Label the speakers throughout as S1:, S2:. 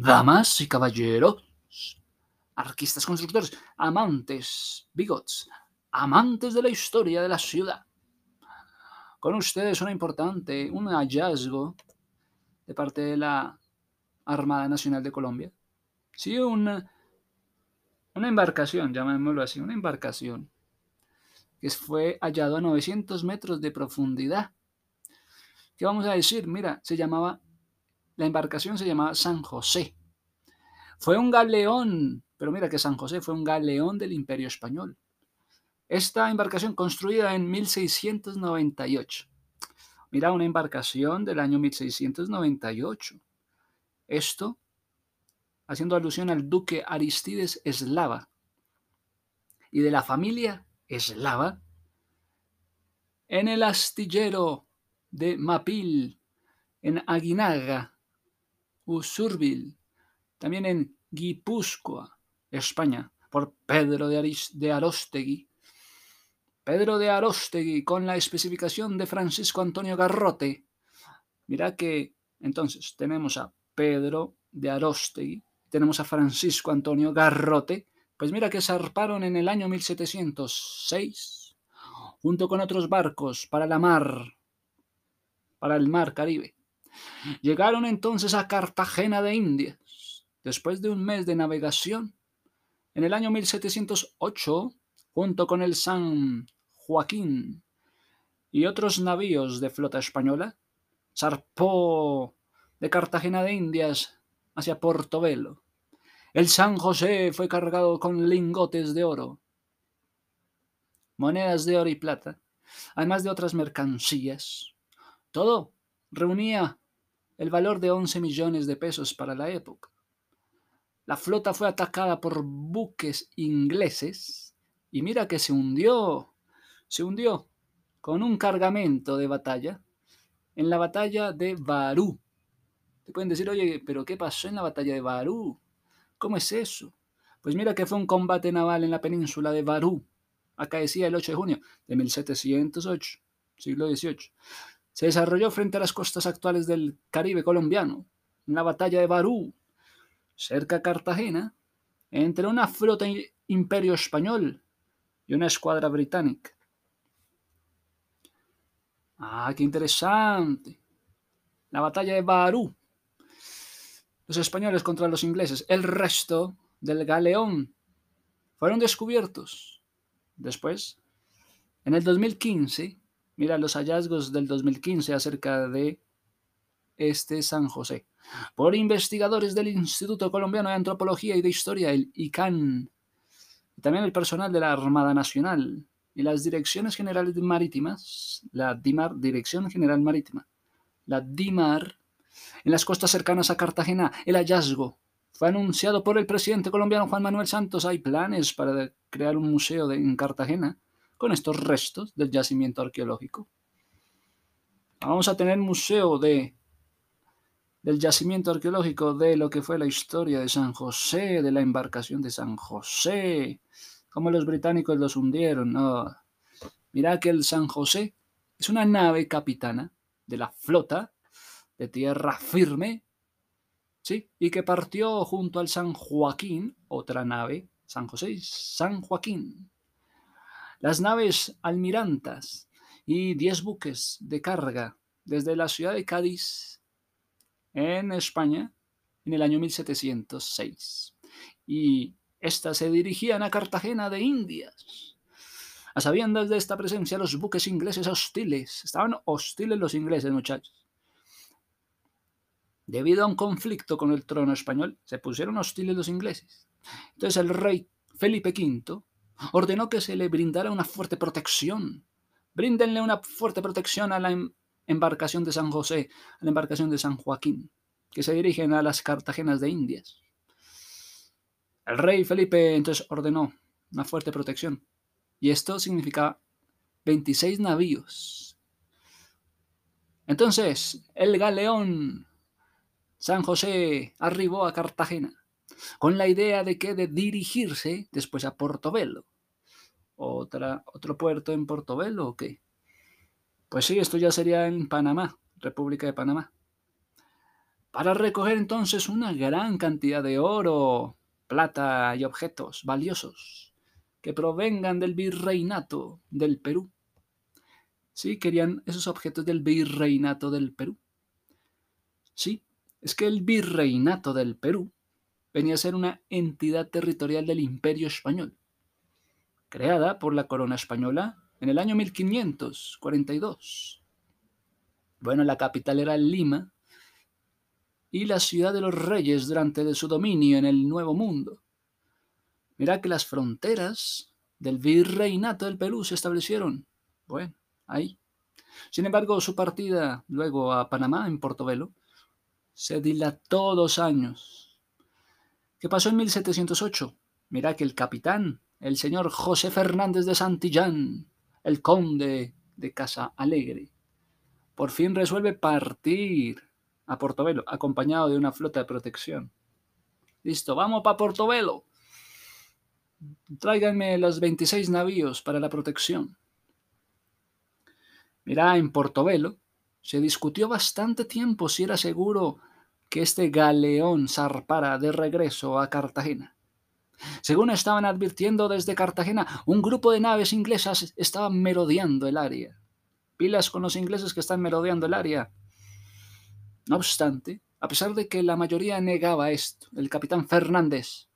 S1: damas y caballeros, arquistas constructores, amantes, bigots, amantes de la historia de la ciudad. Con ustedes una importante, un hallazgo de parte de la Armada Nacional de Colombia. Sí, una, una embarcación, llamémoslo así, una embarcación que fue hallado a 900 metros de profundidad. ¿Qué vamos a decir? Mira, se llamaba, la embarcación se llamaba San José. Fue un galeón, pero mira que San José fue un galeón del Imperio Español. Esta embarcación construida en 1698. Mira, una embarcación del año 1698. Esto haciendo alusión al duque Aristides Eslava y de la familia eslava, en el astillero de Mapil, en Aguinaga, Usurbil, también en Guipúzcoa, España, por Pedro de, de Arostegui. Pedro de Arostegui con la especificación de Francisco Antonio Garrote. Mira que entonces tenemos a Pedro de Arostegui, tenemos a Francisco Antonio Garrote, pues mira que zarparon en el año 1706, junto con otros barcos para la mar, para el mar Caribe. Llegaron entonces a Cartagena de Indias, después de un mes de navegación. En el año 1708, junto con el San Joaquín y otros navíos de flota española, zarpó de Cartagena de Indias hacia Portobelo. El San José fue cargado con lingotes de oro, monedas de oro y plata, además de otras mercancías. Todo reunía el valor de 11 millones de pesos para la época. La flota fue atacada por buques ingleses y mira que se hundió, se hundió con un cargamento de batalla en la batalla de Barú. Te pueden decir, oye, pero ¿qué pasó en la batalla de Barú? ¿Cómo es eso? Pues mira que fue un combate naval en la península de Barú, acaecía el 8 de junio de 1708, siglo XVIII. Se desarrolló frente a las costas actuales del Caribe colombiano, en la batalla de Barú, cerca de Cartagena, entre una flota imperio español y una escuadra británica. Ah, qué interesante. La batalla de Barú los españoles contra los ingleses. El resto del galeón fueron descubiertos. Después, en el 2015, mira los hallazgos del 2015 acerca de este San José, por investigadores del Instituto Colombiano de Antropología y de Historia, el ICANN, y también el personal de la Armada Nacional y las Direcciones Generales Marítimas, la DIMAR, Dirección General Marítima, la DIMAR, en las costas cercanas a Cartagena, el hallazgo fue anunciado por el presidente colombiano Juan Manuel Santos. Hay planes para crear un museo en Cartagena con estos restos del yacimiento arqueológico. Vamos a tener museo de del yacimiento arqueológico de lo que fue la historia de San José, de la embarcación de San José, cómo los británicos los hundieron. Mira que el San José es una nave capitana de la flota de tierra firme, ¿sí? Y que partió junto al San Joaquín, otra nave, San José San Joaquín. Las naves almirantas y diez buques de carga desde la ciudad de Cádiz, en España, en el año 1706. Y éstas se dirigían a Cartagena de Indias. A sabiendas de esta presencia, los buques ingleses hostiles, estaban hostiles los ingleses, muchachos, Debido a un conflicto con el trono español, se pusieron hostiles los ingleses. Entonces el rey Felipe V ordenó que se le brindara una fuerte protección. Bríndenle una fuerte protección a la em-, embarcación de San José, a la embarcación de San Joaquín, que se dirigen a las Cartagenas de Indias. El rey Felipe entonces ordenó una fuerte protección. Y esto significa 26 navíos. Entonces, el galeón San José arribó a Cartagena con la idea de que de dirigirse después a Portobelo. ¿Otra, ¿Otro puerto en Portobelo o qué? Pues sí, esto ya sería en Panamá, República de Panamá. para recoger entonces una gran cantidad de oro, plata y objetos valiosos que provengan del virreinato del Perú. Sí, querían esos objetos del virreinato del Perú. Sí, es que el virreinato del Perú venía a ser una entidad territorial del imperio español, creada por la corona española en el año 1542. Bueno, la capital era Lima y la ciudad de los reyes durante su dominio en el Nuevo Mundo. Mira que las fronteras del virreinato del Perú se establecieron, bueno, ahí. Sin embargo, su partida luego a Panamá, en Portobelo, se dilató dos años. ¿Qué pasó en 1708? Mira que el capitán, el señor José Fernández de Santillán, el conde de Casa Alegre, por fin resuelve partir a Portobelo, acompañado de una flota de protección. Listo, vamos para Portobelo. Tráiganme los 26 navíos para la protección. Mira, en Portobelo se discutió bastante tiempo si era seguro que este galeón zarpara de regreso a Cartagena. Según estaban advirtiendo desde Cartagena, un grupo de naves inglesas estaba merodeando el área. Pilas con los ingleses que están merodeando el área. No obstante, a pesar de que la mayoría negaba esto, el capitán Fernández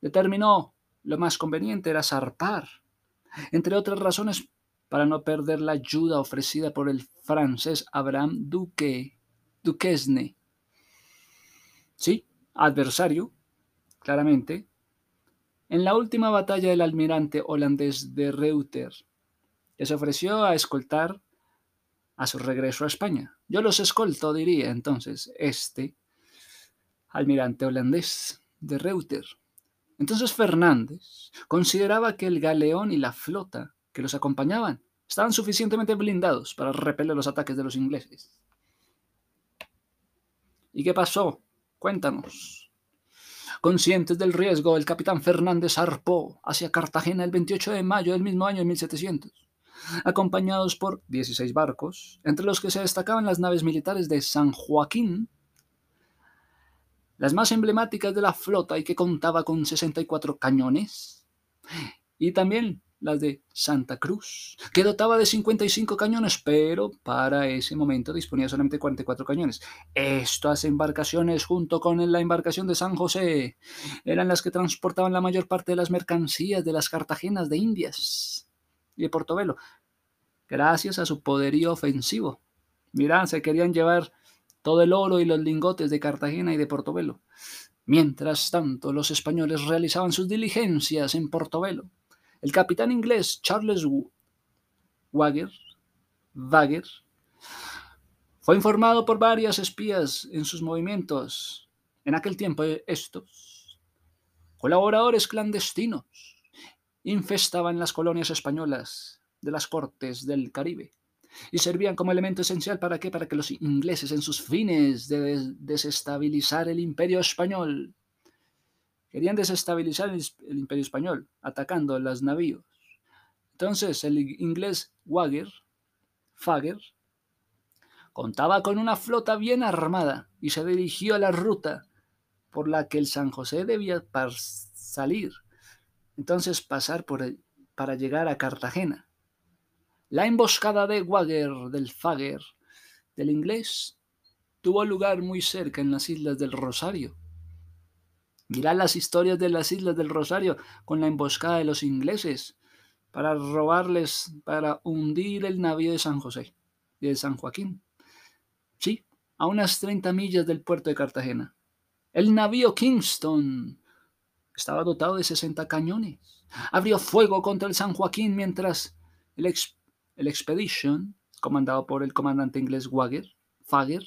S1: determinó lo más conveniente era zarpar, entre otras razones para no perder la ayuda ofrecida por el francés Abraham Duque, Duquesne. Sí, adversario, claramente, en la última batalla del almirante holandés de Reuter, que se ofreció a escoltar a su regreso a España. Yo los escolto, diría entonces este almirante holandés de Reuter. Entonces Fernández consideraba que el galeón y la flota que los acompañaban estaban suficientemente blindados para repeler los ataques de los ingleses. ¿Y qué pasó? Cuéntanos. Conscientes del riesgo, el capitán Fernández zarpó hacia Cartagena el 28 de mayo del mismo año de 1700 acompañados por 16 barcos, entre los que se destacaban las naves militares de San Joaquín, las más emblemáticas de la flota y que contaba con 64 cañones, y también las de Santa Cruz, que dotaba de 55 cañones, pero para ese momento disponía solamente 44 cañones. Estas embarcaciones, junto con la embarcación de San José, eran las que transportaban la mayor parte de las mercancías de las Cartagenas de Indias y de Portobelo, gracias a su poderío ofensivo. Mirá, se querían llevar todo el oro y los lingotes de Cartagena y de Portobelo. Mientras tanto, los españoles realizaban sus diligencias en Portobelo. El capitán inglés Charles Wagger fue informado por varias espías en sus movimientos. En aquel tiempo estos colaboradores clandestinos infestaban las colonias españolas de las cortes del Caribe y servían como elemento esencial para qué? Para que los ingleses en sus fines de desestabilizar el imperio español querían desestabilizar el, imperio español atacando los navíos. Entonces el inglés Wagger, Fager, contaba con una flota bien armada y se dirigió a la ruta por la que el San José debía salir entonces pasar por para llegar a Cartagena. La emboscada de Wagger del Fager del inglés tuvo lugar muy cerca en las islas del Rosario. Mirad las historias de las islas del Rosario con la emboscada de los ingleses para robarles, para hundir el navío de San José y de San Joaquín. Sí, a unas 30 millas del puerto de Cartagena. El navío Kingston estaba dotado de 60 cañones. Abrió fuego contra el San Joaquín mientras el, el Expedition, comandado por el comandante inglés Wagger, Fager,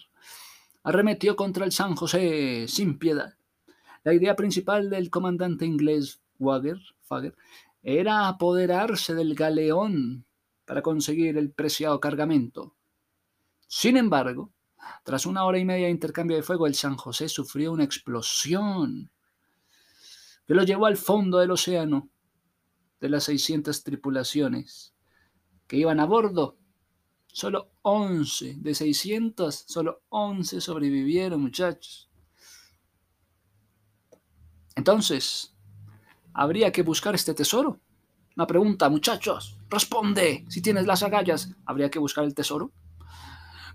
S1: arremetió contra el San José sin piedad. La idea principal del comandante inglés Wagger, Fager, era apoderarse del galeón para conseguir el preciado cargamento. Sin embargo, tras una hora y media de intercambio de fuego, el San José sufrió una explosión que lo llevó al fondo del océano de las 600 tripulaciones que iban a bordo Solo 11 de 600, solo 11 sobrevivieron, muchachos. Entonces, habría que buscar este tesoro. Una pregunta, muchachos, responde. Si tienes las agallas, ¿habría que buscar el tesoro?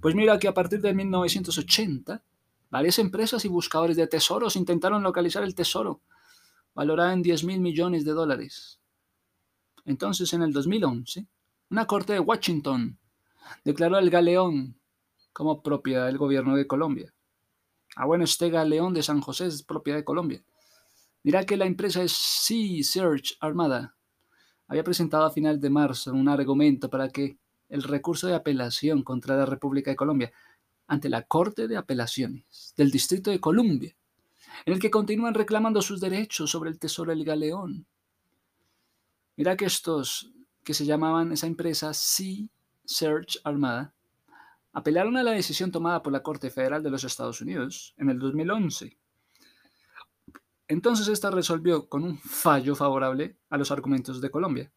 S1: Pues mira que a partir de 1980, varias empresas y buscadores de tesoros intentaron localizar el tesoro, valorado en 10 mil millones de dólares. Entonces, en el 2011, una corte de Washington declaró el galeón como propiedad del gobierno de Colombia. Ah, bueno, este galeón de San José es propiedad de Colombia. Mira que la empresa es Sea Search Armada. Había presentado a final de marzo un argumento para que el recurso de apelación contra la República de Colombia ante la Corte de Apelaciones del Distrito de Columbia, en el que continúan reclamando sus derechos sobre el tesoro del galeón. Mira que estos que se llamaban esa empresa Sea Search Armada apelaron a la decisión tomada por la Corte Federal de los Estados Unidos en el 2011 entonces esta resolvió con un fallo favorable a los argumentos de Colombia.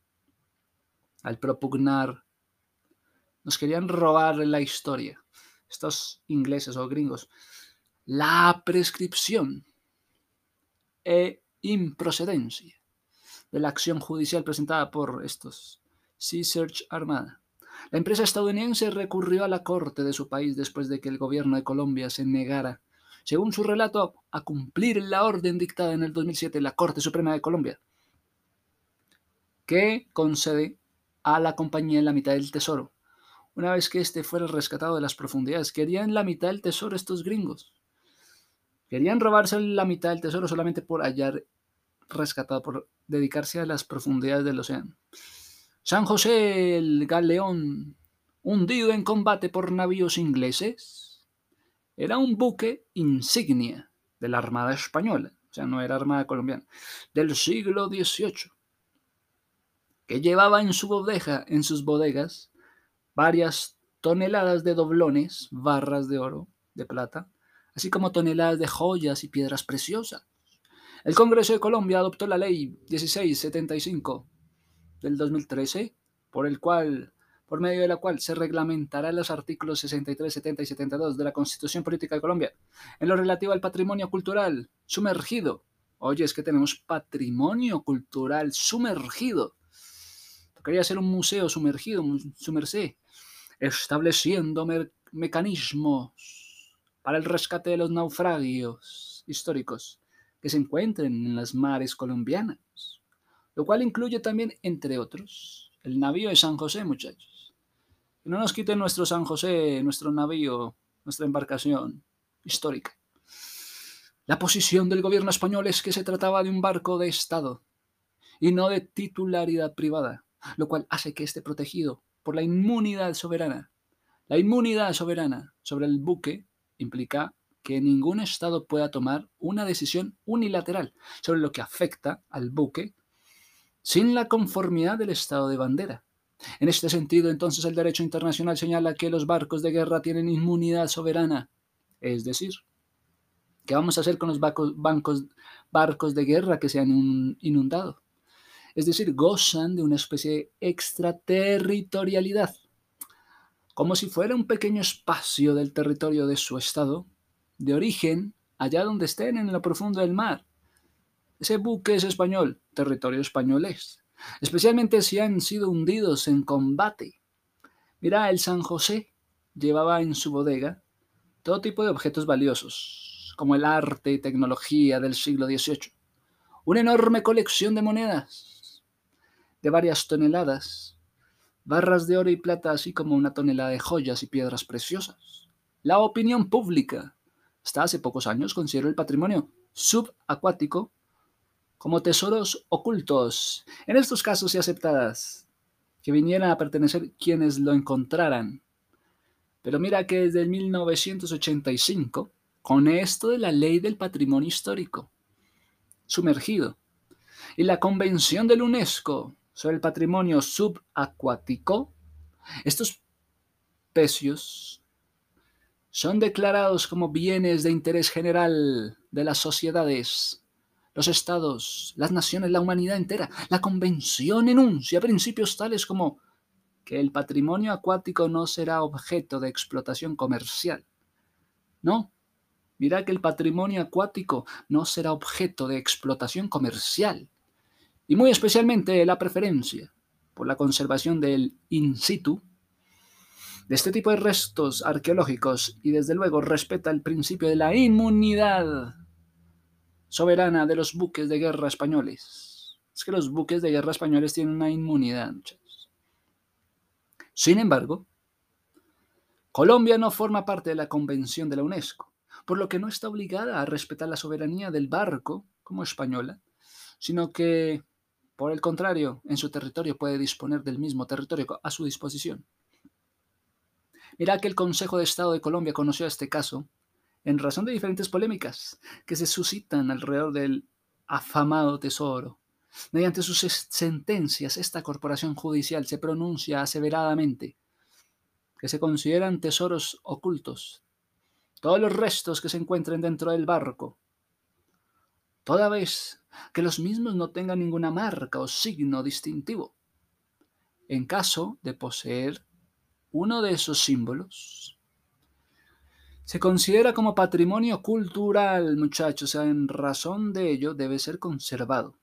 S1: Al propugnar, nos querían robar la historia, estos ingleses o gringos, la prescripción e improcedencia de la acción judicial presentada por estos Sea Search Armada. La empresa estadounidense recurrió a la corte de su país después de que el gobierno de Colombia se negara según su relato, a cumplir la orden dictada en el 2007 en la Corte Suprema de Colombia, que concede a la compañía la mitad del tesoro. Una vez que éste fuera rescatado de las profundidades, querían la mitad del tesoro estos gringos. Querían robarse la mitad del tesoro solamente por hallar rescatado, por dedicarse a las profundidades del océano. San José, el galeón, hundido en combate por navíos ingleses, era un buque insignia de la Armada Española, o sea, no era Armada Colombiana, del siglo XVIII, que llevaba en su bodeja, en sus bodegas, varias toneladas de doblones, barras de oro, de plata, así como toneladas de joyas y piedras preciosas. El Congreso de Colombia adoptó la Ley 1675 del 2013, por el cual por medio de la cual se reglamentarán los artículos 63, 70 y 72 de la Constitución Política de Colombia en lo relativo al patrimonio cultural sumergido. Oye, es que tenemos patrimonio cultural sumergido. Quería ser un museo sumergido, sumercé, estableciendo mecanismos para el rescate de los naufragios históricos que se encuentren en las mares colombianas, lo cual incluye también, entre otros, el navío de San José, muchachos. Que no nos quiten nuestro San José, nuestro navío, nuestra embarcación histórica. La posición del gobierno español es que se trataba de un barco de Estado y no de titularidad privada, lo cual hace que esté protegido por la inmunidad soberana. La inmunidad soberana sobre el buque implica que ningún Estado pueda tomar una decisión unilateral sobre lo que afecta al buque sin la conformidad del Estado de bandera. En este sentido, entonces, el derecho internacional señala que los barcos de guerra tienen inmunidad soberana. Es decir, ¿qué vamos a hacer con los barcos, barcos de guerra que se han inundado? Es decir, gozan de una especie de extraterritorialidad, como si fuera un pequeño espacio del territorio de su estado, de origen, allá donde estén en lo profundo del mar. Ese buque es español, territorio español es especialmente si han sido hundidos en combate. Mira, el San José llevaba en su bodega todo tipo de objetos valiosos, como el arte y tecnología del siglo XVIII, una enorme colección de monedas de varias toneladas, barras de oro y plata, así como una tonelada de joyas y piedras preciosas. La opinión pública, hasta hace pocos años, consideró el patrimonio subacuático como tesoros ocultos, en estos casos y aceptadas, que vinieran a pertenecer quienes lo encontraran. Pero mira que desde el 1985, con esto de la ley del patrimonio histórico, sumergido, y la Convención del UNESCO sobre el patrimonio subacuático, estos pecios son declarados como bienes de interés general de las sociedades los estados, las naciones, la humanidad entera. La convención enuncia principios tales como que el patrimonio acuático no será objeto de explotación comercial. No, mira que el patrimonio acuático no será objeto de explotación comercial. Y muy especialmente la preferencia por la conservación del in situ de este tipo de restos arqueológicos y desde luego respeta el principio de la inmunidad soberana de los buques de guerra españoles. Es que los buques de guerra españoles tienen una inmunidad. Sin embargo, Colombia no forma parte de la Convención de la UNESCO, por lo que no está obligada a respetar la soberanía del barco como española, sino que, por el contrario, en su territorio puede disponer del mismo territorio a su disposición. Mira que el Consejo de Estado de Colombia conoció este caso en razón de diferentes polémicas que se suscitan alrededor del afamado tesoro. Mediante sus sentencias, esta corporación judicial se pronuncia aseveradamente que se consideran tesoros ocultos todos los restos que se encuentren dentro del barco, toda vez que los mismos no tengan ninguna marca o signo distintivo. En caso de poseer uno de esos símbolos, se considera como patrimonio cultural, muchachos, o en razón de ello debe ser conservado.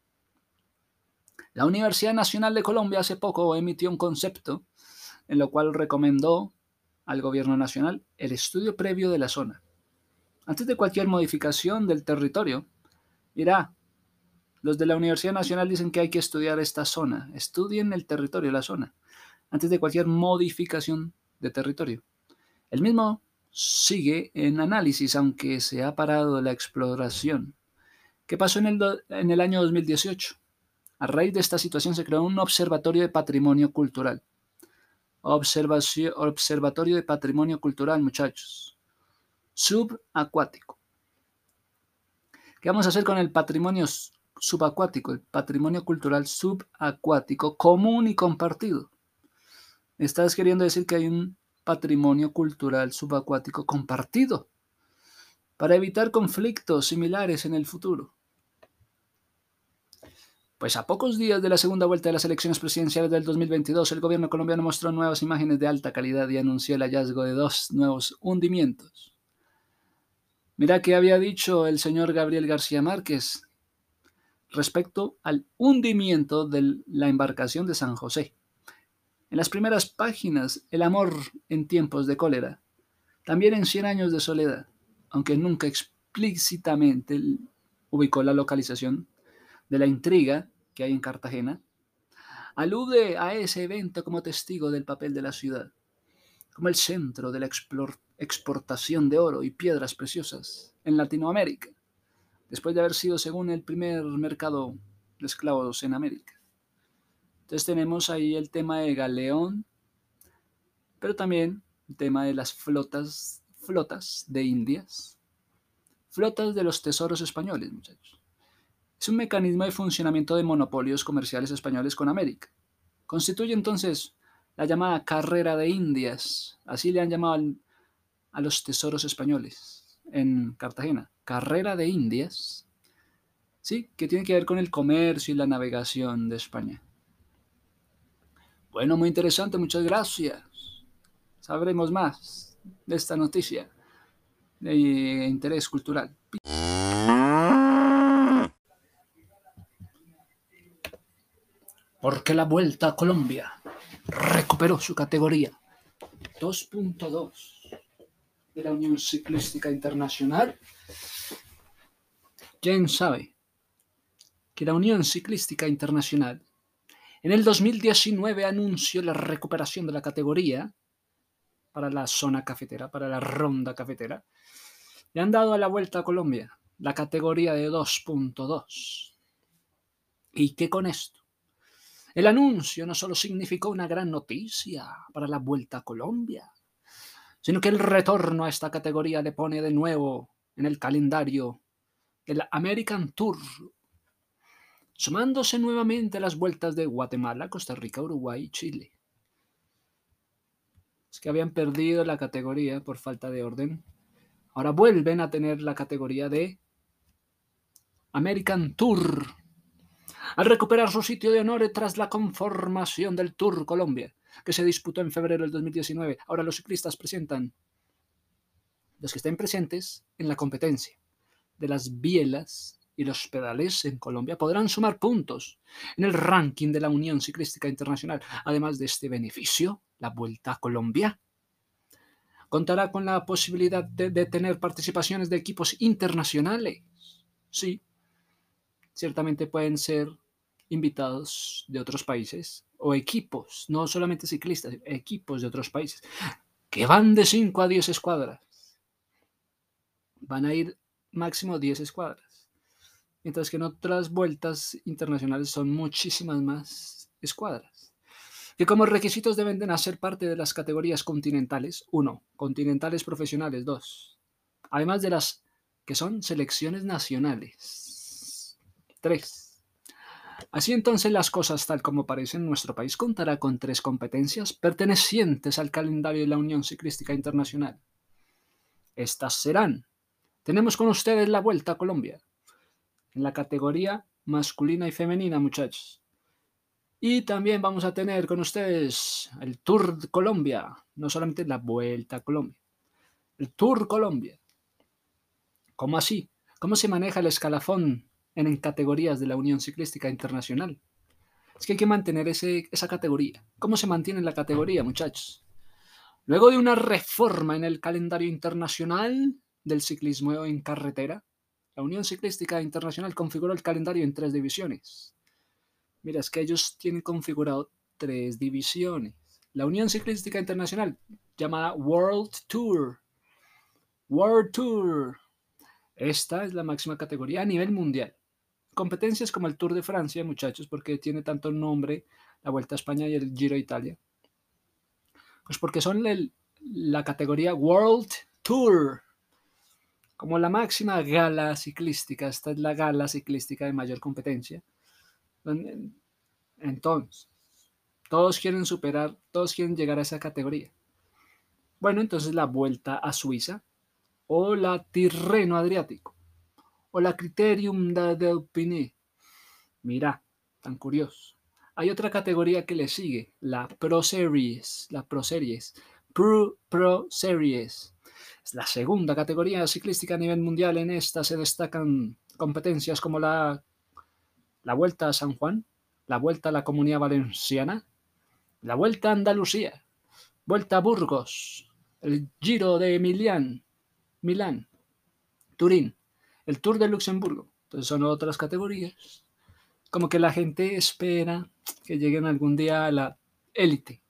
S1: La Universidad Nacional de Colombia hace poco emitió un concepto en lo cual recomendó al gobierno nacional el estudio previo de la zona. Antes de cualquier modificación del territorio, irá. Los de la Universidad Nacional dicen que hay que estudiar esta zona. Estudien el territorio, la zona, antes de cualquier modificación de territorio. El mismo sigue en análisis, aunque se ha parado la exploración. ¿Qué pasó en el, en el año 2018? A raíz de esta situación se creó un observatorio de patrimonio cultural. observatorio de patrimonio cultural, muchachos. Subacuático. ¿Qué vamos a hacer con el patrimonio subacuático? El patrimonio cultural subacuático común y compartido. Estás queriendo decir que hay un patrimonio cultural subacuático compartido para evitar conflictos similares en el futuro. Pues a pocos días de la segunda vuelta de las elecciones presidenciales del 2022, el gobierno colombiano mostró nuevas imágenes de alta calidad y anunció el hallazgo de dos nuevos hundimientos. Mira que había dicho el señor Gabriel García Márquez respecto al hundimiento de la embarcación de San José. En las primeras páginas, el amor en tiempos de cólera. También en Cien años de soledad, aunque nunca explícitamente ubicó la localización de la intriga que hay en Cartagena, alude a ese evento como testigo del papel de la ciudad, como el centro de la exportación de oro y piedras preciosas en Latinoamérica, después de haber sido, según el primer mercado de esclavos en América. Entonces tenemos ahí el tema de Galeón, pero también el tema de las flotas, flotas de Indias, flotas de los tesoros españoles, muchachos. Es un mecanismo de funcionamiento de monopolios comerciales españoles con América. Constituye entonces la llamada carrera de Indias, así le han llamado a los tesoros españoles en Cartagena, carrera de Indias, sí, que tiene que ver con el comercio y la navegación de España. Bueno, muy interesante, muchas gracias. Sabremos más de esta noticia de interés cultural. Porque la Vuelta a Colombia recuperó su categoría 2.2 de la Unión Ciclística Internacional. ¿Quién sabe que la Unión Ciclística Internacional en el 2019 anunció la recuperación de la categoría para la zona cafetera, para la ronda cafetera. Le han dado a la vuelta a Colombia la categoría de 2.2. ¿Y qué con esto? El anuncio no solo significó una gran noticia para la vuelta a Colombia, sino que el retorno a esta categoría le pone de nuevo en el calendario el American Tour sumándose nuevamente a las vueltas de Guatemala, Costa Rica, Uruguay y Chile. Es que habían perdido la categoría por falta de orden. Ahora vuelven a tener la categoría de American Tour. Al recuperar su sitio de honor tras la conformación del Tour Colombia, que se disputó en febrero del 2019. Ahora los ciclistas presentan, los que estén presentes en la competencia de las bielas y los pedales en Colombia podrán sumar puntos en el ranking de la Unión Ciclística Internacional. Además de este beneficio, la Vuelta a Colombia contará con la posibilidad de, tener participaciones de equipos internacionales. Sí, ciertamente pueden ser invitados de otros países o equipos, no solamente ciclistas, equipos de otros países, que van de 5 a 10 escuadras. Van a ir máximo 10 escuadras. Mientras que en otras vueltas internacionales son muchísimas más escuadras. Que como requisitos deben de hacer parte de las categorías continentales. 1. Continentales profesionales. 2. Además de las que son selecciones nacionales. 3 Así entonces las cosas tal como parecen, nuestro país contará con tres competencias pertenecientes al calendario de la Unión Ciclística Internacional. Estas serán, tenemos con ustedes la Vuelta a Colombia, en la categoría masculina y femenina, muchachos. Y también vamos a tener con ustedes el Tour de Colombia, no solamente la Vuelta a Colombia, el Tour Colombia. ¿Cómo así? ¿Cómo se maneja el escalafón en categorías de la Unión Ciclística Internacional. Es que hay que mantener ese, esa categoría. ¿Cómo se mantiene la categoría, muchachos? Luego de una reforma en el calendario internacional del ciclismo en carretera, la Unión Ciclística Internacional configuró el calendario en tres divisiones. Mira, es que ellos tienen configurado tres divisiones. La Unión Ciclística Internacional, llamada World Tour. World Tour. Esta es la máxima categoría a nivel mundial competencias como el Tour de Francia, muchachos, porque tiene tanto nombre la Vuelta a España y el Giro a Italia. Pues porque son la categoría World Tour, como la máxima gala ciclística. Esta es la gala ciclística de mayor competencia. Entonces, todos quieren superar, todos quieren llegar a esa categoría. Bueno, entonces la Vuelta a Suiza o la Tirreno Adriático o la Criterium del Piné. Mira, tan curioso. Hay otra categoría que le sigue, la Pro Series, la Pro Series, Pro, Pro Series. La segunda categoría ciclística a nivel mundial. En esta se destacan competencias como la, la Vuelta a San Juan, la Vuelta a la Comunidad Valenciana, la Vuelta a Andalucía, Vuelta a Burgos, el Giro de Milán, Milán, Turín, el Tour de Luxemburgo. Entonces son otras categorías. Como que la gente espera que lleguen algún día a la élite.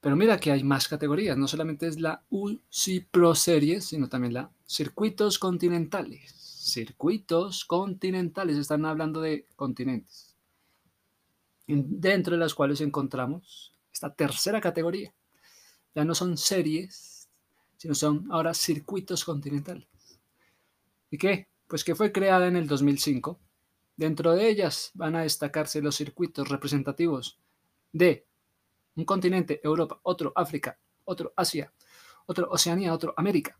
S1: Pero mira que hay más categorías. No solamente es la UCI Pro Series, sino también la circuitos continentales. Circuitos continentales. Están hablando de continentes. Dentro de las cuales encontramos esta tercera categoría. Ya no son series, sino son ahora circuitos continentales. ¿Y qué? Pues que fue creada en el 2005. Dentro de ellas van a destacarse los circuitos representativos de un continente, Europa, otro África, otro Asia, otro Oceanía, otro América.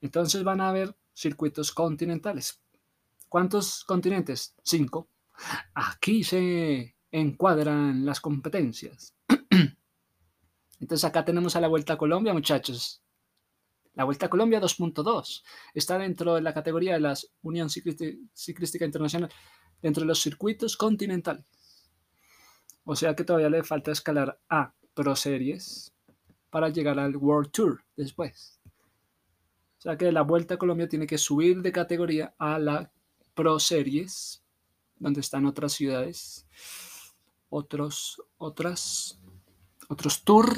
S1: Entonces van a haber circuitos continentales. ¿Cuántos continentes? Cinco. Aquí se encuadran las competencias. Entonces acá tenemos a la Vuelta a Colombia, muchachos. La Vuelta a Colombia 2.2 está dentro de la categoría de la Unión Ciclística Internacional, dentro de los circuitos continentales. O sea que todavía le falta escalar a Pro Series para llegar al World Tour después. O sea que la Vuelta a Colombia tiene que subir de categoría a la Pro Series, donde están otras ciudades, otros, otras, otros tour.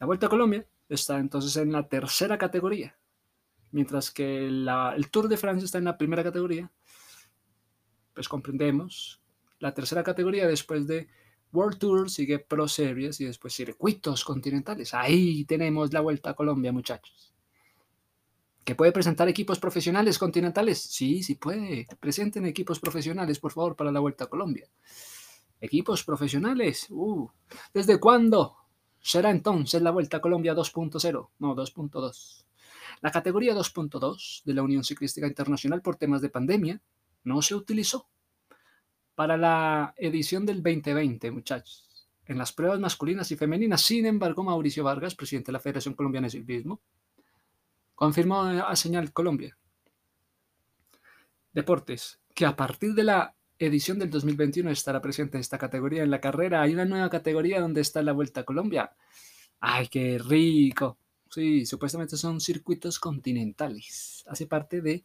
S1: La Vuelta a Colombia está entonces en la tercera categoría, mientras que el Tour de Francia está en la primera categoría. Pues comprendemos. La tercera categoría después de World Tour sigue Pro Series y después circuitos continentales. Ahí tenemos la vuelta a Colombia, muchachos. ¿Que puede presentar equipos profesionales continentales? Sí, sí puede. Presenten equipos profesionales, por favor, para la vuelta a Colombia. Equipos profesionales. Uh, ¿Desde cuándo? Será entonces la Vuelta a Colombia 2.0, no 2.2. La categoría 2.2 de la Unión Ciclística Internacional por temas de pandemia no se utilizó para la edición del 2020, muchachos. en las pruebas masculinas y femeninas. Sin embargo, Mauricio Vargas, presidente de la Federación Colombiana de Ciclismo, confirmó a Señal Colombia. Deportes, que a partir de la edición del 2021 estará presente en esta categoría en la carrera. Hay una nueva categoría donde está la Vuelta a Colombia. ¡Ay, qué rico! Sí, supuestamente son circuitos continentales. Hace parte de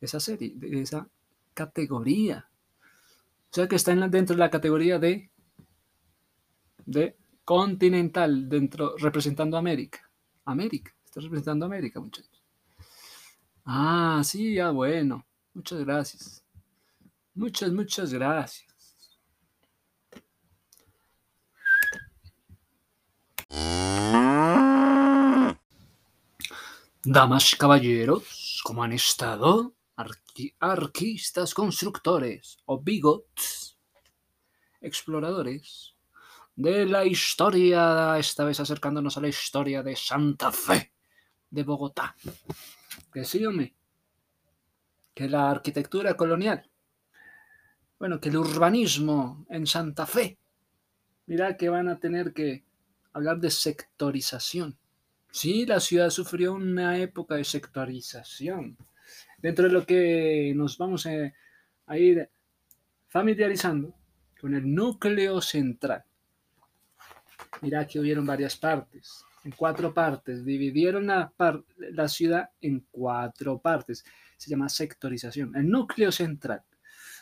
S1: esa serie, de esa categoría. O sea que está dentro de la categoría de, de continental, dentro, representando América. América, está representando América, muchachos. Ah, sí, ya bueno. Muchas gracias. Muchas, muchas gracias. Damas y caballeros, ¿cómo han estado? Arquistas constructores o bigots, exploradores de la historia, esta vez acercándonos a la historia de Santa Fe, de Bogotá. Que que la arquitectura colonial, bueno, que el urbanismo en Santa Fe, mira que van a tener que hablar de sectorización. Sí, la ciudad sufrió una época de sectorización dentro de lo que nos vamos a, ir familiarizando con el núcleo central. Mira que hubieron varias partes, en cuatro partes, dividieron la, la ciudad en cuatro partes, se llama sectorización, el núcleo central,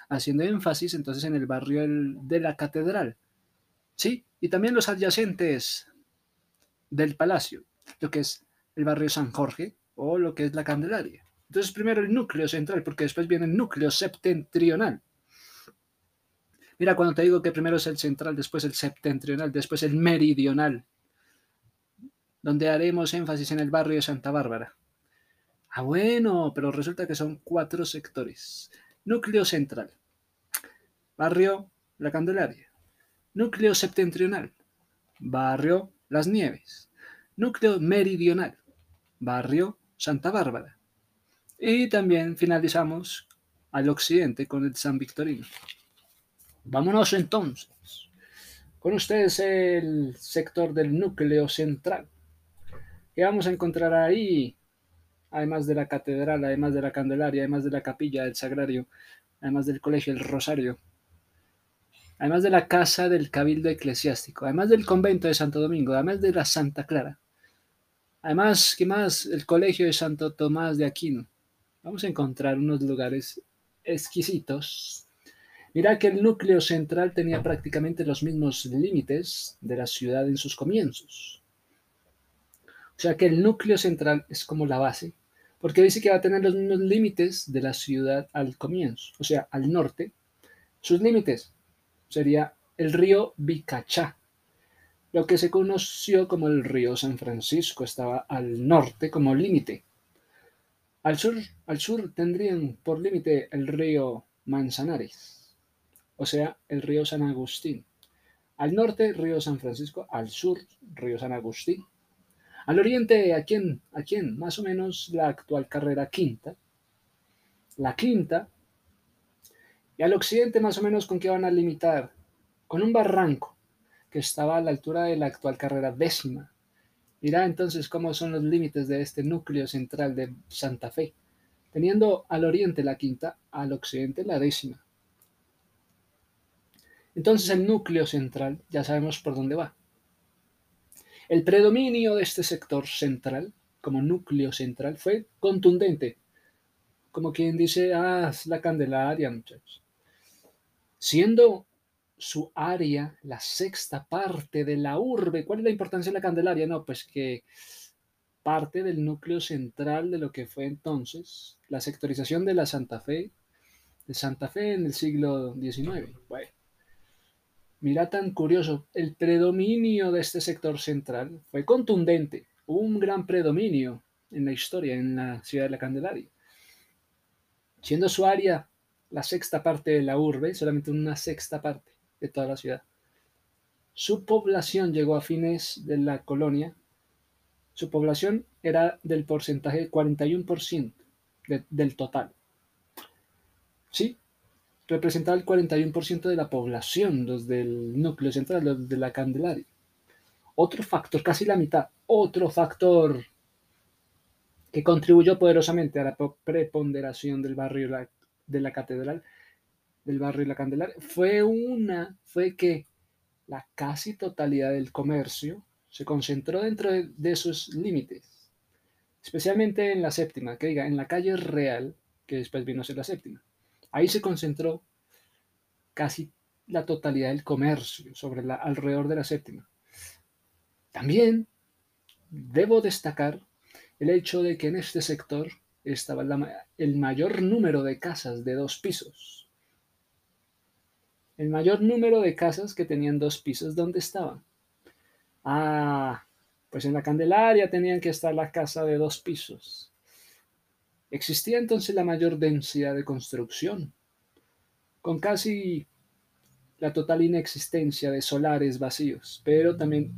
S1: haciendo énfasis entonces en el barrio de la catedral, ¿sí? Y también los adyacentes del palacio, lo que es el barrio San Jorge o lo que es la Candelaria. Entonces primero el núcleo central, porque después viene el núcleo septentrional. Mira, cuando te digo que primero es el central, después el septentrional, después el meridional, donde haremos énfasis en el barrio de Santa Bárbara. Ah, bueno, pero resulta que son cuatro sectores. Núcleo central, barrio La Candelaria, núcleo septentrional, barrio Las Nieves, núcleo meridional, barrio Santa Bárbara, y también finalizamos al occidente con el San Victorino. Vámonos entonces. Con ustedes el sector del núcleo central. ¿Qué vamos a encontrar ahí? Además de la catedral, además de la Candelaria, además de la capilla del Sagrario, además del colegio El Rosario, además de la casa del Cabildo Eclesiástico, además del convento de Santo Domingo, además de la Santa Clara, además, ¿qué más? El colegio de Santo Tomás de Aquino, vamos a encontrar unos lugares exquisitos. Mira que el núcleo central tenía prácticamente los mismos límites de la ciudad en sus comienzos. O sea que el núcleo central es como la base, porque dice que va a tener los mismos límites de la ciudad al comienzo, o sea, al norte. Sus límites sería el río Bicachá, lo que se conoció como el río San Francisco, estaba al norte como límite. Al sur, al sur tendrían por límite el río Manzanares, o sea, el río San Agustín. Al norte, río San Francisco, al sur, río San Agustín. Al oriente, ¿a quién? ¿A quién? Más o menos la actual carrera quinta. La quinta. Y al occidente, más o menos, ¿con qué van a limitar? Con un barranco que estaba a la altura de la actual carrera décima. Mirá entonces cómo son los límites de este núcleo central de Santa Fe, teniendo al oriente la quinta, al occidente la décima. Entonces el núcleo central ya sabemos por dónde va. El predominio de este sector central, como núcleo central, fue contundente, como quien dice, ah, es la Candelaria, muchachos. Siendo su área, la sexta parte de la urbe. ¿Cuál es la importancia de la Candelaria? No, pues que parte del núcleo central de lo que fue entonces la sectorización de la Santa Fe, de Santa Fe en el siglo XIX. Bueno, mira tan curioso, el predominio de este sector central fue contundente, un gran predominio en la historia, en la ciudad de la Candelaria. Siendo su área la sexta parte de la urbe, solamente una sexta parte de toda la ciudad. Su población llegó a fines de la colonia. Su población era del porcentaje de 41% del total. ¿Sí? representaba el 41% de la población, los del núcleo central, los de la Candelaria. Otro factor, casi la mitad, otro factor que contribuyó poderosamente a la preponderación del barrio de la catedral, del barrio de la Candelaria, fue una, fue que la casi totalidad del comercio se concentró dentro de, de esos límites, especialmente en la séptima, que diga, en la calle real, que después vino a ser la séptima. Ahí se concentró casi la totalidad del comercio sobre la, alrededor de la séptima. También debo destacar el hecho de que en este sector estaba el mayor número de casas de dos pisos. El mayor número de casas que tenían dos pisos, ¿dónde estaban? Ah, pues en la Candelaria tenían que estar la casa de dos pisos. Existía entonces la mayor densidad de construcción, con casi la total inexistencia de solares vacíos, pero también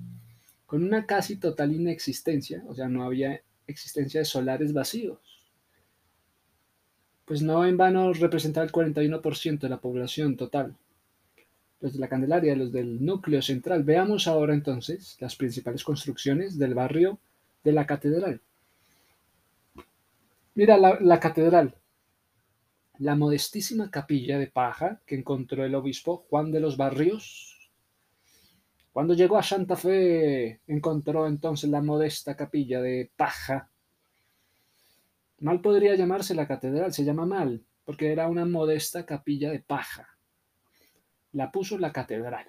S1: con una casi total inexistencia, o sea, no había existencia de solares vacíos. Pues no en vano representaba el 41% de la población total. Los de la Candelaria, los del núcleo central. Veamos ahora entonces las principales construcciones del barrio de la catedral. Mira la, catedral, la modestísima capilla de paja que encontró el obispo Juan de los Barrios. Cuando llegó a Santa Fe, encontró entonces la modesta capilla de paja. Mal podría llamarse la catedral, se llama mal, porque era una modesta capilla de paja. La puso la catedral.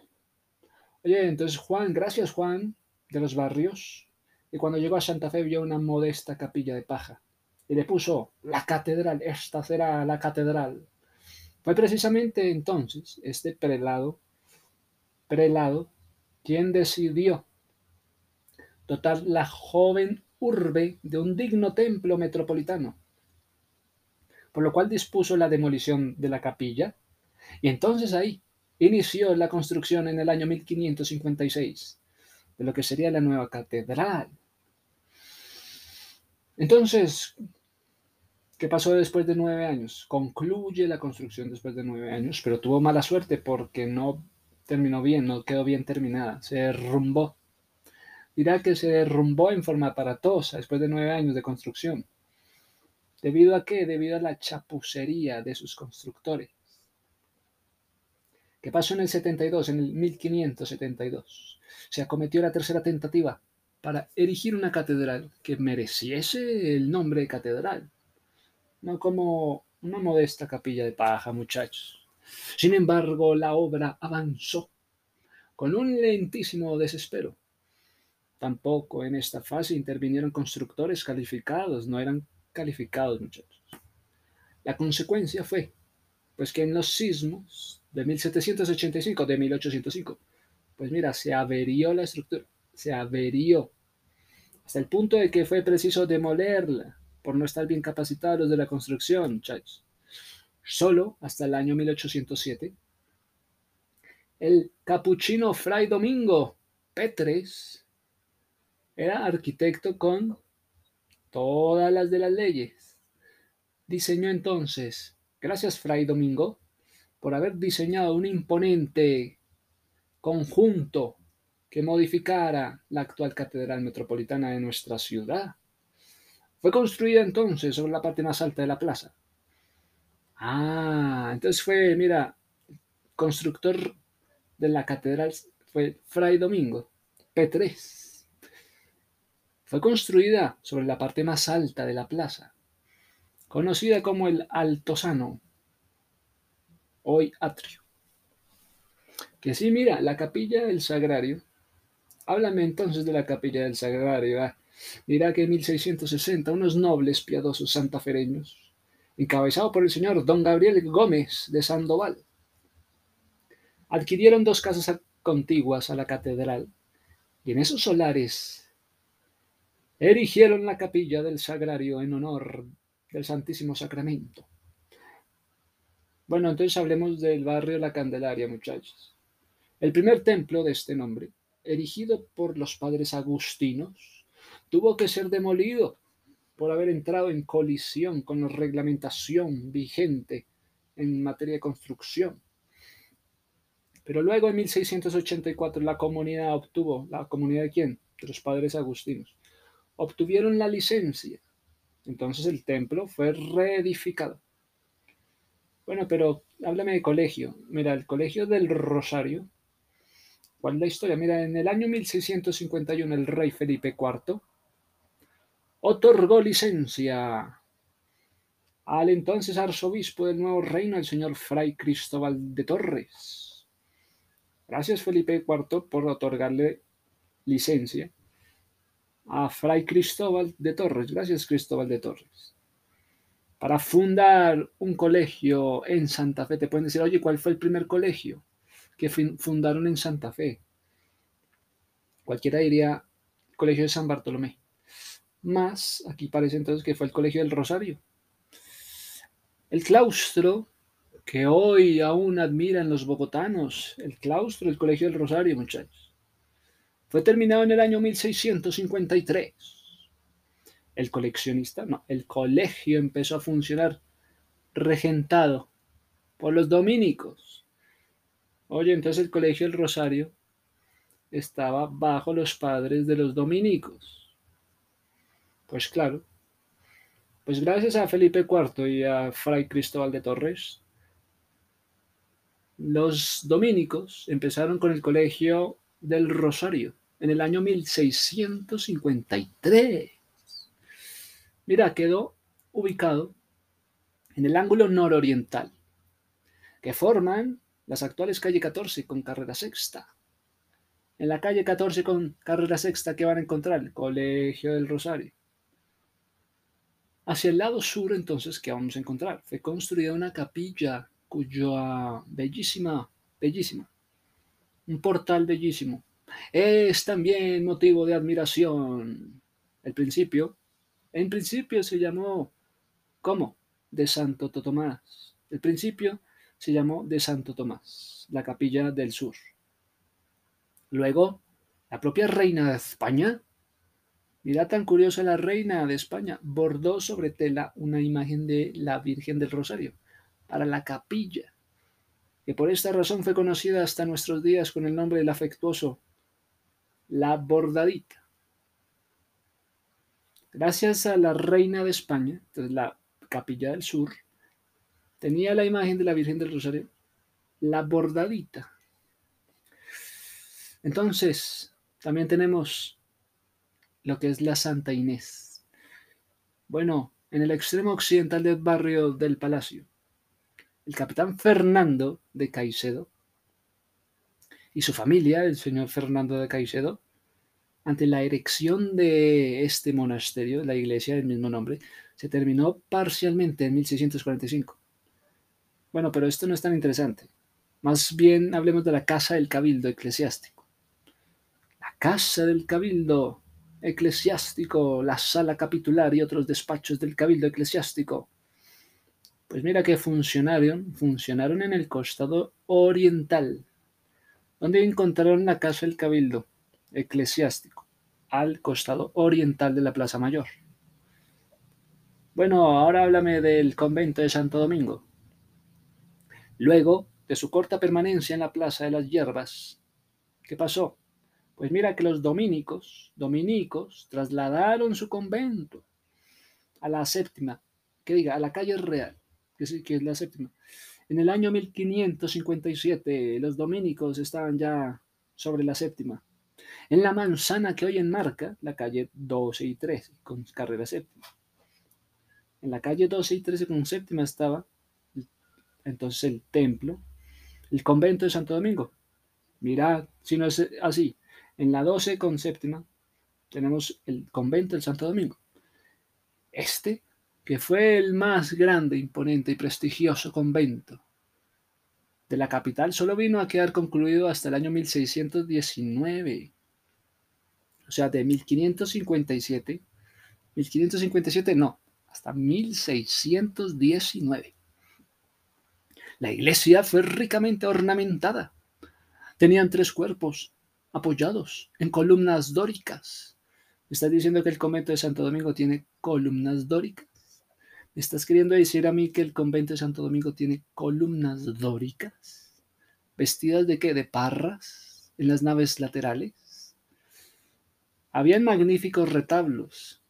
S1: Oye, entonces Juan, gracias Juan de los Barrios, y cuando llegó a Santa Fe vio una modesta capilla de paja y le puso la catedral, esta será la catedral. Fue precisamente entonces este prelado, prelado, quien decidió dotar la joven urbe de un digno templo metropolitano, por lo cual dispuso la demolición de la capilla, y entonces ahí inició la construcción en el año 1556 de lo que sería la nueva catedral. Entonces, ¿Qué pasó después de nueve años? Concluye la construcción después de nueve años, pero tuvo mala suerte porque no terminó bien, no quedó bien terminada, se derrumbó. Dirá que se derrumbó en forma aparatosa después de nueve años de construcción. ¿Debido a qué? Debido a la chapucería de sus constructores. ¿Qué pasó en el 72, en el 1572? Se acometió la tercera tentativa para erigir una catedral que mereciese el nombre de catedral no como una modesta capilla de paja, muchachos. Sin embargo, la obra avanzó con un lentísimo desespero. Tampoco en esta fase intervinieron constructores calificados, no eran calificados, muchachos. La consecuencia fue, pues que en los sismos de 1785, de 1805, pues mira, se averió la estructura, se averió, hasta el punto de que fue preciso demolerla por no estar bien capacitados los de la construcción, muchachos. Solo hasta el año 1807, el capuchino Fray Domingo Petres era arquitecto con todas las de las leyes. Diseñó entonces, gracias Fray Domingo, por haber diseñado un imponente conjunto que modificara la actual catedral metropolitana de nuestra ciudad. Fue construida entonces sobre la parte más alta de la plaza. Ah, entonces fue, mira, constructor de la catedral fue Fray Domingo, P3. Fue construida sobre la parte más alta de la plaza, conocida como el Altozano, hoy atrio. Que sí, mira, la capilla del Sagrario. Háblame entonces de la capilla del Sagrario. Ah. Dirá que en 1660 unos nobles piadosos santafereños, encabezados por el señor don Gabriel Gómez de Sandoval, adquirieron dos casas contiguas a la catedral y en esos solares erigieron la capilla del sagrario en honor del Santísimo Sacramento. Bueno, entonces hablemos del barrio La Candelaria, muchachos. El primer templo de este nombre, erigido por los padres agustinos, tuvo que ser demolido por haber entrado en colisión con la reglamentación vigente en materia de construcción. Pero luego en 1684 la comunidad obtuvo, ¿la comunidad de quién? De los padres agustinos. Obtuvieron la licencia. Entonces el templo fue reedificado. Bueno, pero háblame de colegio. Mira, el colegio del Rosario. ¿Cuál es la historia? Mira, en el año 1651 el rey Felipe IV otorgó licencia al entonces arzobispo del nuevo reino, el señor Fray Cristóbal de Torres. Gracias Felipe IV por otorgarle licencia a Fray Cristóbal de Torres. Gracias Cristóbal de Torres. Para fundar un colegio en Santa Fe, te pueden decir, oye, ¿cuál fue el primer colegio que fundaron en Santa Fe? Cualquiera diría, Colegio de San Bartolomé. Más, aquí parece entonces que fue el Colegio del Rosario. El claustro que hoy aún admiran los bogotanos, el claustro del Colegio del Rosario, muchachos, fue terminado en el año 1653. El coleccionista, no, el colegio empezó a funcionar regentado por los dominicos. Oye, entonces el Colegio del Rosario estaba bajo los padres de los dominicos. Pues claro. Pues gracias a Felipe IV y a Fray Cristóbal de Torres, los dominicos empezaron con el colegio del Rosario en el año 1653. Mira, quedó ubicado en el ángulo nororiental, que forman las actuales calle 14 con carrera sexta. En la calle 14 con carrera sexta, ¿qué van a encontrar? El Colegio del Rosario. Hacia el lado sur, entonces, ¿qué vamos a encontrar? Fue construida una capilla cuya bellísima, bellísima, un portal bellísimo, es también motivo de admiración. El principio, en principio se llamó, ¿cómo? De Santo Tomás. El principio se llamó de Santo Tomás, la capilla del sur. Luego, la propia reina de España Mira tan curiosa la reina de España, bordó sobre tela una imagen de la Virgen del Rosario para la capilla, que por esta razón fue conocida hasta nuestros días con el nombre del afectuoso La Bordadita. Gracias a la reina de España, entonces la capilla del sur, tenía la imagen de la Virgen del Rosario, la Bordadita. Entonces, también tenemos lo que es la Santa Inés. Bueno, en el extremo occidental del barrio del Palacio, el capitán Fernando de Caicedo y su familia, el señor Fernando de Caicedo, ante la erección de este monasterio, la iglesia del mismo nombre, se terminó parcialmente en 1645. Bueno, pero esto no es tan interesante. Más bien hablemos de la Casa del Cabildo Eclesiástico. La Casa del Cabildo eclesiástico, la sala capitular y otros despachos del cabildo eclesiástico. Pues mira que funcionaron, funcionaron en el costado oriental, donde encontraron la casa del cabildo eclesiástico, al costado oriental de la Plaza Mayor. Bueno, ahora háblame del convento de Santo Domingo. Luego de su corta permanencia en la Plaza de las Hierbas, ¿qué pasó? Pues mira que los dominicos, dominicos, trasladaron su convento a la séptima, que diga, a la calle real, que es, que es la séptima. En el año 1557 los dominicos estaban ya sobre la séptima. En la manzana que hoy enmarca la calle 12 y 13 con carrera séptima. En la calle 12 y 13 con séptima estaba entonces el templo, el convento de Santo Domingo. Mirad, si no es así, en la 12 con séptima tenemos el convento del Santo Domingo. Este, que fue el más grande, imponente y prestigioso convento de la capital, solo vino a quedar concluido hasta el año 1619. O sea, de 1557, 1557 no, hasta 1619. La iglesia fue ricamente ornamentada. Tenían tres cuerpos, apoyados en columnas dóricas. ¿Me estás diciendo que el convento de Santo Domingo tiene columnas dóricas? estás queriendo decir a mí que el convento de Santo Domingo tiene columnas dóricas? ¿Vestidas de qué? ¿De parras? ¿En las naves laterales? Habían magníficos retablos.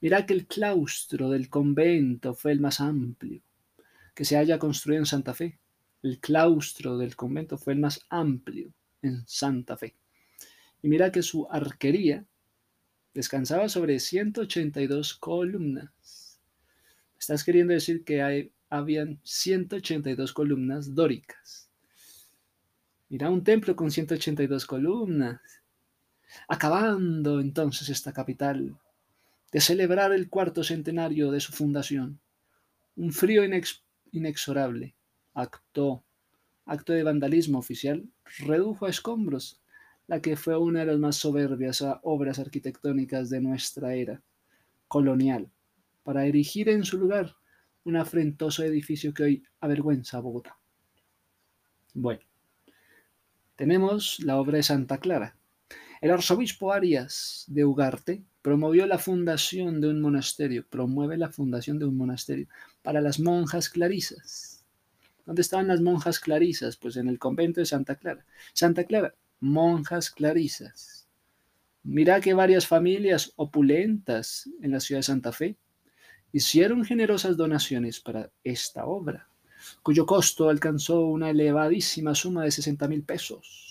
S1: Mira que el claustro del convento fue el más amplio que se haya construido en Santa Fe. El claustro del convento fue el más amplio en Santa Fe. Y mira que su arquería descansaba sobre 182 columnas. Estás queriendo decir que hay, habían 182 columnas dóricas. Mira un templo con 182 columnas. Acabando entonces esta capital de celebrar el cuarto centenario de su fundación, un frío inexorable acto, acto de vandalismo oficial redujo a escombros la que fue una de las más soberbias obras arquitectónicas de nuestra era colonial, para erigir en su lugar un afrentoso edificio que hoy avergüenza a Bogotá. Bueno, tenemos la obra de Santa Clara. El arzobispo Arias de Ugarte promovió la fundación de un monasterio, promueve la fundación de un monasterio para las monjas clarisas. ¿Dónde estaban las monjas clarisas? Pues en el convento de Santa Clara. Santa Clara, monjas clarisas. Mira que varias familias opulentas en la ciudad de Santa Fe hicieron generosas donaciones para esta obra, cuyo costo alcanzó una elevadísima suma de 60 mil pesos.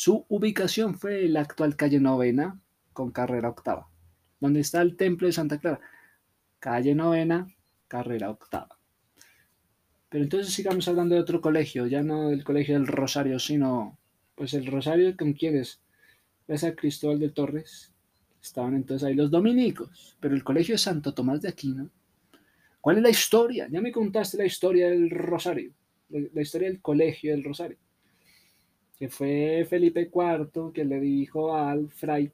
S1: Su ubicación fue la actual calle novena con carrera octava, donde está el templo de Santa Clara. Calle novena, carrera octava. Pero entonces sigamos hablando de otro colegio, ya no del colegio del Rosario, sino pues el Rosario con quienes, ves a Cristóbal de Torres, estaban entonces ahí los dominicos, pero el colegio de Santo Tomás de Aquino, ¿cuál es la historia? Ya me contaste la historia del Rosario, la historia del colegio del Rosario, que fue Felipe IV que le dijo al fray,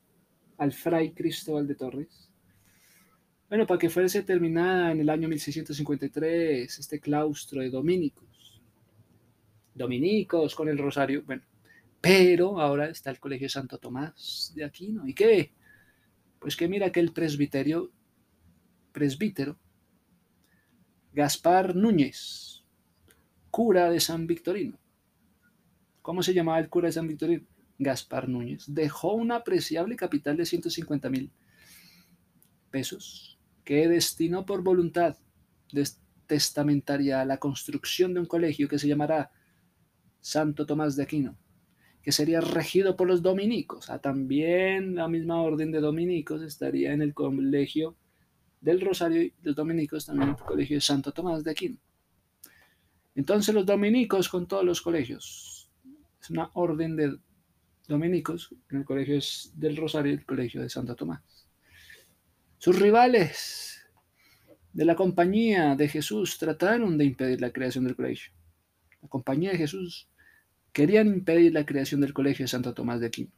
S1: al fray Cristóbal de Torres, bueno, para que fuese terminada en el año 1653 este claustro de dominicos. Dominicos con el rosario, bueno, pero ahora está el Colegio Santo Tomás de Aquino. ¿Y qué? Pues que mira que el presbiterio, presbítero, Gaspar Núñez, cura de San Victorino. ¿Cómo se llamaba el cura de San Victorino? Gaspar Núñez. Dejó una apreciable capital de 150 mil pesos que destinó por voluntad testamentaria a la construcción de un colegio que se llamará Santo Tomás de Aquino, que sería regido por los dominicos. Ah, también la misma orden de dominicos estaría en el colegio del Rosario y los dominicos también en el colegio de Santo Tomás de Aquino. Entonces los dominicos con todos los colegios. Es una orden de dominicos en el colegio del Rosario y el colegio de Santo Tomás. Sus rivales de la compañía de Jesús trataron de impedir la creación del colegio. La compañía de Jesús querían impedir la creación del colegio de Santo Tomás de Aquino.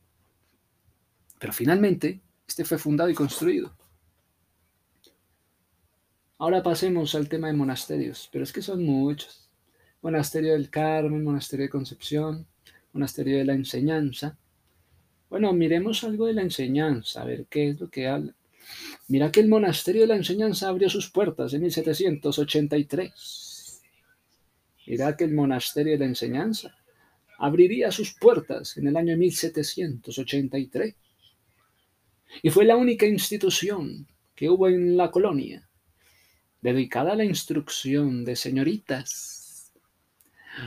S1: Pero finalmente, este fue fundado y construido. Ahora pasemos al tema de monasterios, pero es que son muchos. Monasterio del Carmen, Monasterio de Concepción, Monasterio de la Enseñanza. Bueno, miremos algo de la enseñanza, a ver qué es lo que habla. Mira que el monasterio de la enseñanza abrió sus puertas en 1783. Mira que el monasterio de la enseñanza abriría sus puertas en el año 1783. Y fue la única institución que hubo en la colonia dedicada a la instrucción de señoritas.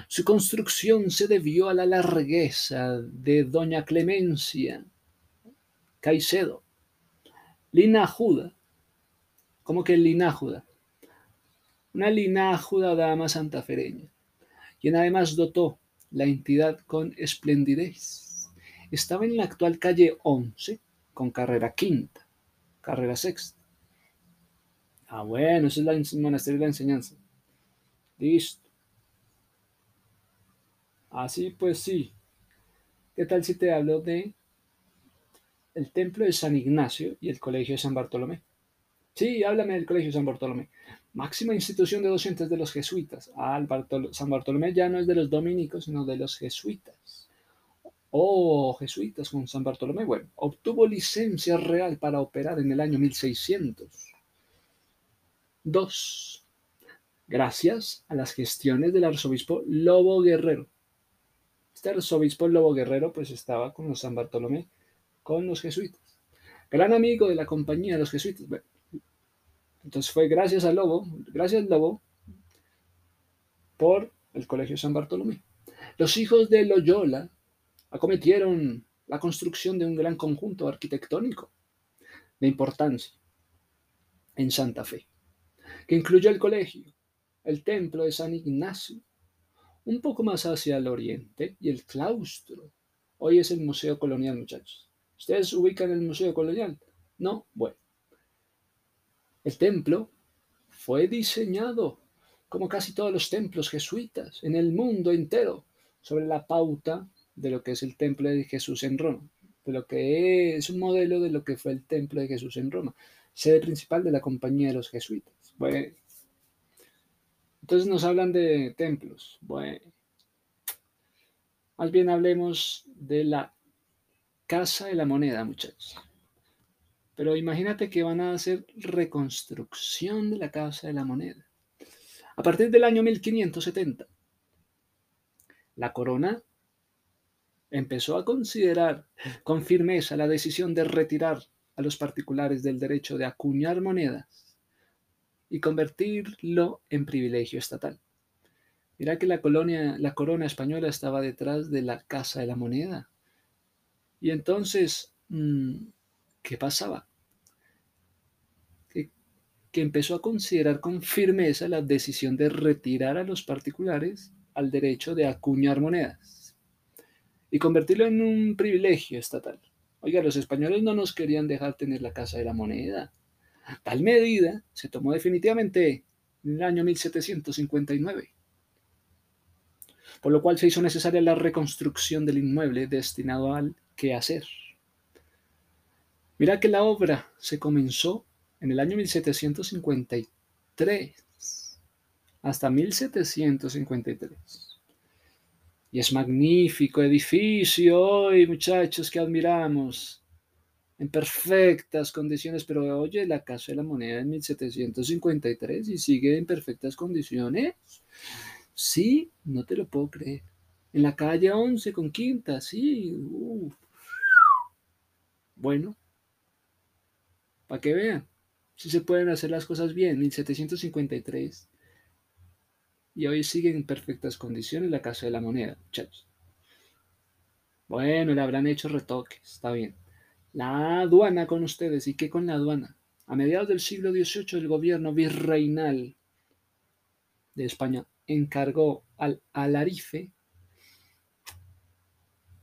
S1: Su construcción se debió a la largueza de doña Clemencia Caicedo, Linajuda. ¿Cómo que linajuda? Una linajuda dama santafereña, quien además dotó la entidad con esplendidez. Estaba en la actual calle 11, con carrera quinta, carrera sexta. Ah, bueno, eso es el monasterio de la enseñanza. Listo. Así pues sí. ¿Qué tal si te hablo de el templo de San Ignacio y el colegio de San Bartolomé. Sí, háblame del colegio de San Bartolomé. Máxima institución de docentes de los jesuitas. Ah, San Bartolomé ya no es de los dominicos, sino de los jesuitas. Oh, jesuitas con San Bartolomé. Bueno, obtuvo licencia real para operar en el año 1600. Dos, gracias a las gestiones del arzobispo Lobo Guerrero. Este arzobispo Lobo Guerrero pues estaba con los San Bartolomé, con los jesuitas. Gran amigo de la compañía de los jesuitas. entonces fue gracias a Lobo, gracias Lobo, por el Colegio San Bartolomé. Los hijos de Loyola acometieron la construcción de un gran conjunto arquitectónico de importancia en Santa Fe, que incluyó el colegio, el templo de San Ignacio, un poco más hacia el oriente, y el claustro. Hoy es el Museo Colonial, muchachos. ¿Ustedes ubican el Museo Colonial? No, bueno. El templo fue diseñado, como casi todos los templos jesuitas, en el mundo entero, sobre la pauta de lo que es el templo de Jesús en Roma, de lo que es un modelo de lo que fue el templo de Jesús en Roma, sede principal de la compañía de los jesuitas. Bueno, entonces nos hablan de templos. Bueno, más bien hablemos de la Casa de la Moneda, muchachos. Pero imagínate que van a hacer reconstrucción de la Casa de la Moneda. A partir del año 1570, la corona empezó a considerar con firmeza la decisión de retirar a los particulares del derecho de acuñar monedas y convertirlo en privilegio estatal. Mira que la colonia, la corona española estaba detrás de la Casa de la Moneda. Y entonces, mm, ¿qué pasaba? Que, que empezó a considerar con firmeza la decisión de retirar a los particulares al derecho de acuñar monedas y convertirlo en un privilegio estatal. Oiga, los españoles no nos querían dejar tener la Casa de la Moneda. Tal medida se tomó definitivamente en el año 1759 por lo cual se hizo necesaria la reconstrucción del inmueble destinado al quehacer. Mira que la obra se comenzó en el año 1753 hasta 1753. Y es magnífico edificio hoy, muchachos, que admiramos, en perfectas condiciones, pero oye, la Casa de la Moneda en 1753 y sigue en perfectas condiciones. Sí, no te lo puedo creer. En la calle 11 con quinta, sí. Bueno, para que vean, si se pueden hacer las cosas bien, 1753. Y hoy sigue en perfectas condiciones la Casa de la Moneda, muchachos. Bueno, le habrán hecho retoques, está bien. La aduana con ustedes, ¿y qué con la aduana? A mediados del siglo XVIII el gobierno virreinal de España encargó al Alarife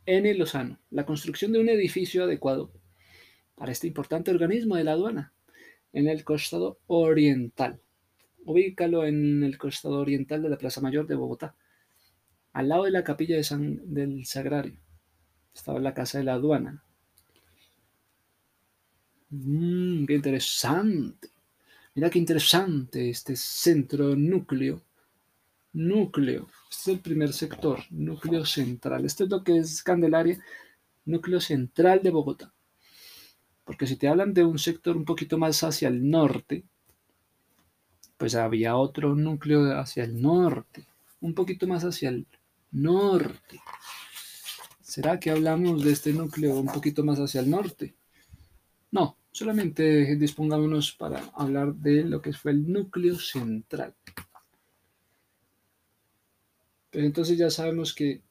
S1: N. Lozano la construcción de un edificio adecuado para este importante organismo de la aduana en el costado oriental. Ubícalo en el costado oriental de la Plaza Mayor de Bogotá, al lado de la capilla de San, del Sagrario. Estaba la casa de la aduana. Mmm, qué interesante. Mira qué interesante este centro núcleo núcleo. Este es el primer sector, núcleo central. Esto es lo que es Candelaria, núcleo central de Bogotá. Porque si te hablan de un sector un poquito más hacia el norte, pues había otro núcleo hacia el norte, un poquito más hacia el norte. ¿Será que hablamos de este núcleo un poquito más hacia el norte? No, solamente dispongámonos para hablar de lo que fue el núcleo central entonces ya sabemos que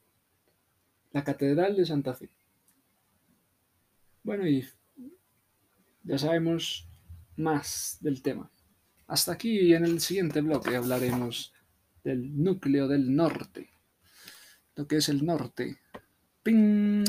S1: la Catedral de Santa Fe. Bueno, y ya sabemos más del tema. Hasta aquí en el siguiente bloque hablaremos del núcleo del norte. Lo que es el norte. ¡Ping!